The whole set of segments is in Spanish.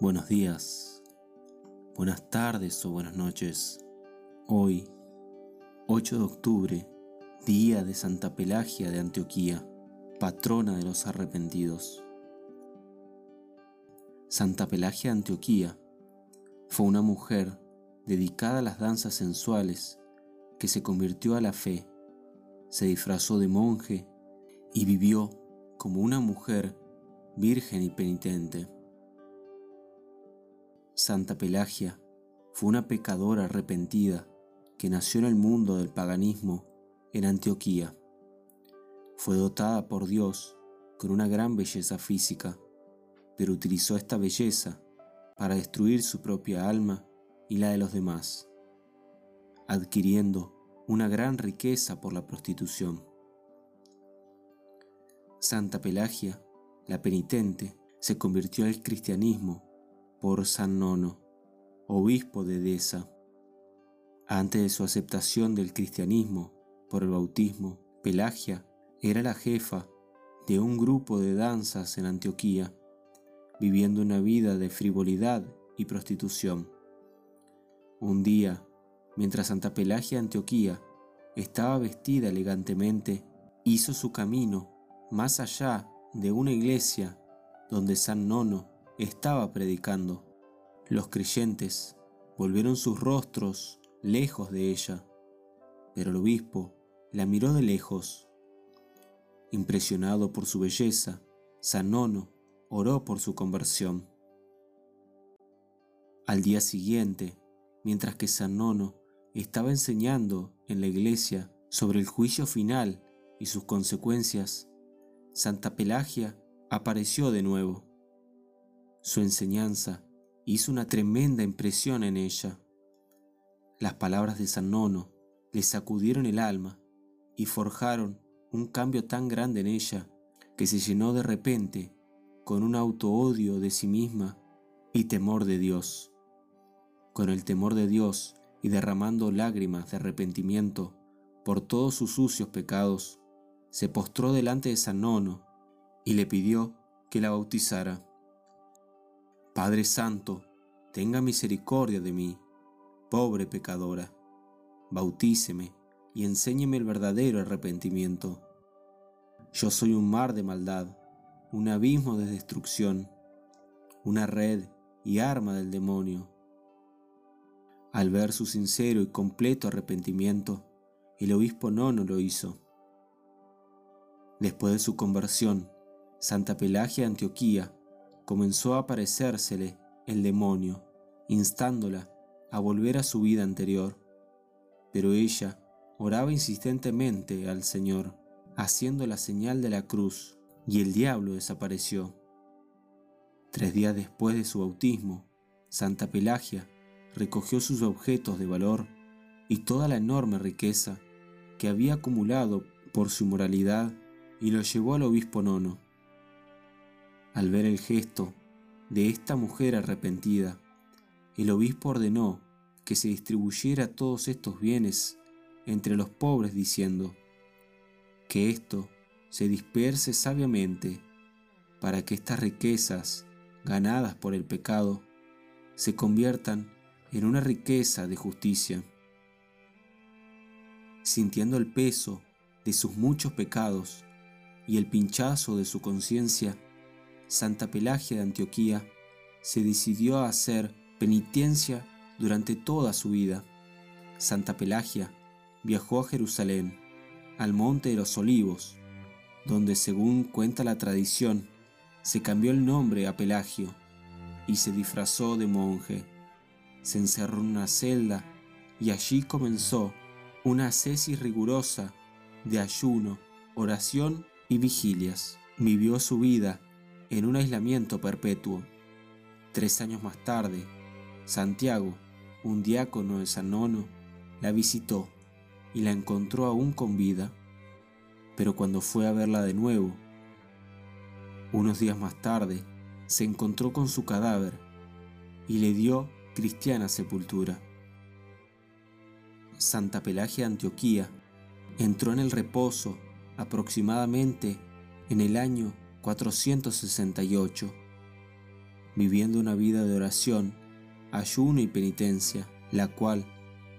Buenos días, buenas tardes o buenas noches. Hoy, 8 de octubre, día de Santa Pelagia de Antioquía, patrona de los arrepentidos. Santa Pelagia de Antioquía fue una mujer dedicada a las danzas sensuales que se convirtió a la fe, se disfrazó de monje y vivió como una mujer virgen y penitente. Santa Pelagia fue una pecadora arrepentida que nació en el mundo del paganismo en Antioquía. Fue dotada por Dios con una gran belleza física, pero utilizó esta belleza para destruir su propia alma y la de los demás, adquiriendo una gran riqueza por la prostitución. Santa Pelagia, la penitente, se convirtió al cristianismo por San Nono, obispo de Edesa. Antes de su aceptación del cristianismo por el bautismo, Pelagia era la jefa de un grupo de danzas en Antioquía, viviendo una vida de frivolidad y prostitución. Un día, mientras Santa Pelagia Antioquía estaba vestida elegantemente, hizo su camino más allá de una iglesia donde San Nono estaba predicando. Los creyentes volvieron sus rostros lejos de ella, pero el obispo la miró de lejos. Impresionado por su belleza, San Nono oró por su conversión. Al día siguiente, mientras que San Nono estaba enseñando en la iglesia sobre el juicio final y sus consecuencias, Santa Pelagia apareció de nuevo. Su enseñanza hizo una tremenda impresión en ella. Las palabras de San Nono le sacudieron el alma y forjaron un cambio tan grande en ella que se llenó de repente con un auto-odio de sí misma y temor de Dios. Con el temor de Dios y derramando lágrimas de arrepentimiento por todos sus sucios pecados, se postró delante de San Nono y le pidió que la bautizara. Padre Santo, tenga misericordia de mí, pobre pecadora. Bautíceme y enséñeme el verdadero arrepentimiento. Yo soy un mar de maldad, un abismo de destrucción, una red y arma del demonio. Al ver su sincero y completo arrepentimiento, el obispo Nono lo hizo. Después de su conversión, Santa Pelagia de Antioquía comenzó a aparecérsele el demonio, instándola a volver a su vida anterior. Pero ella oraba insistentemente al Señor, haciendo la señal de la cruz, y el diablo desapareció. Tres días después de su bautismo, Santa Pelagia recogió sus objetos de valor y toda la enorme riqueza que había acumulado por su moralidad y lo llevó al obispo nono. Al ver el gesto de esta mujer arrepentida, el obispo ordenó que se distribuyera todos estos bienes entre los pobres diciendo, que esto se disperse sabiamente para que estas riquezas ganadas por el pecado se conviertan en una riqueza de justicia. Sintiendo el peso de sus muchos pecados y el pinchazo de su conciencia, Santa Pelagia de Antioquía se decidió a hacer penitencia durante toda su vida. Santa Pelagia viajó a Jerusalén, al Monte de los Olivos, donde según cuenta la tradición, se cambió el nombre a Pelagio y se disfrazó de monje. Se encerró en una celda y allí comenzó una ascesis rigurosa de ayuno, oración y vigilias. Vivió su vida en un aislamiento perpetuo. Tres años más tarde, Santiago, un diácono de San Nono, la visitó y la encontró aún con vida. Pero cuando fue a verla de nuevo, unos días más tarde, se encontró con su cadáver y le dio cristiana sepultura. Santa Pelagia Antioquía entró en el reposo aproximadamente en el año 468. viviendo una vida de oración, ayuno y penitencia, la cual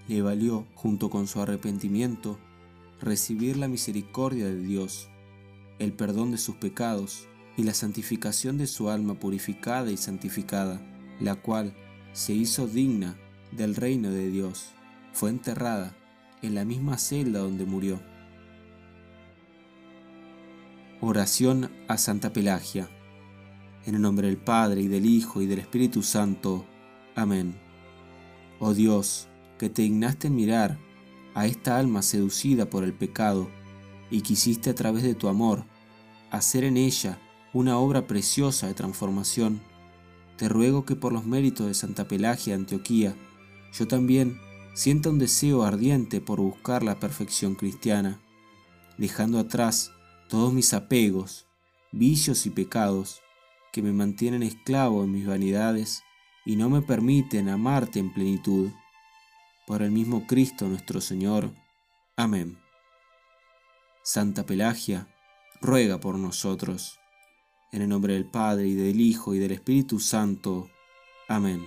le valió, junto con su arrepentimiento, recibir la misericordia de Dios, el perdón de sus pecados y la santificación de su alma purificada y santificada, la cual se hizo digna del reino de Dios. Fue enterrada en la misma celda donde murió. Oración a Santa Pelagia. En el nombre del Padre y del Hijo y del Espíritu Santo. Amén. Oh Dios, que te dignaste mirar a esta alma seducida por el pecado y quisiste a través de tu amor hacer en ella una obra preciosa de transformación, te ruego que por los méritos de Santa Pelagia de Antioquía, yo también sienta un deseo ardiente por buscar la perfección cristiana, dejando atrás todos mis apegos, vicios y pecados que me mantienen esclavo en mis vanidades y no me permiten amarte en plenitud. Por el mismo Cristo nuestro Señor. Amén. Santa Pelagia, ruega por nosotros. En el nombre del Padre y del Hijo y del Espíritu Santo. Amén.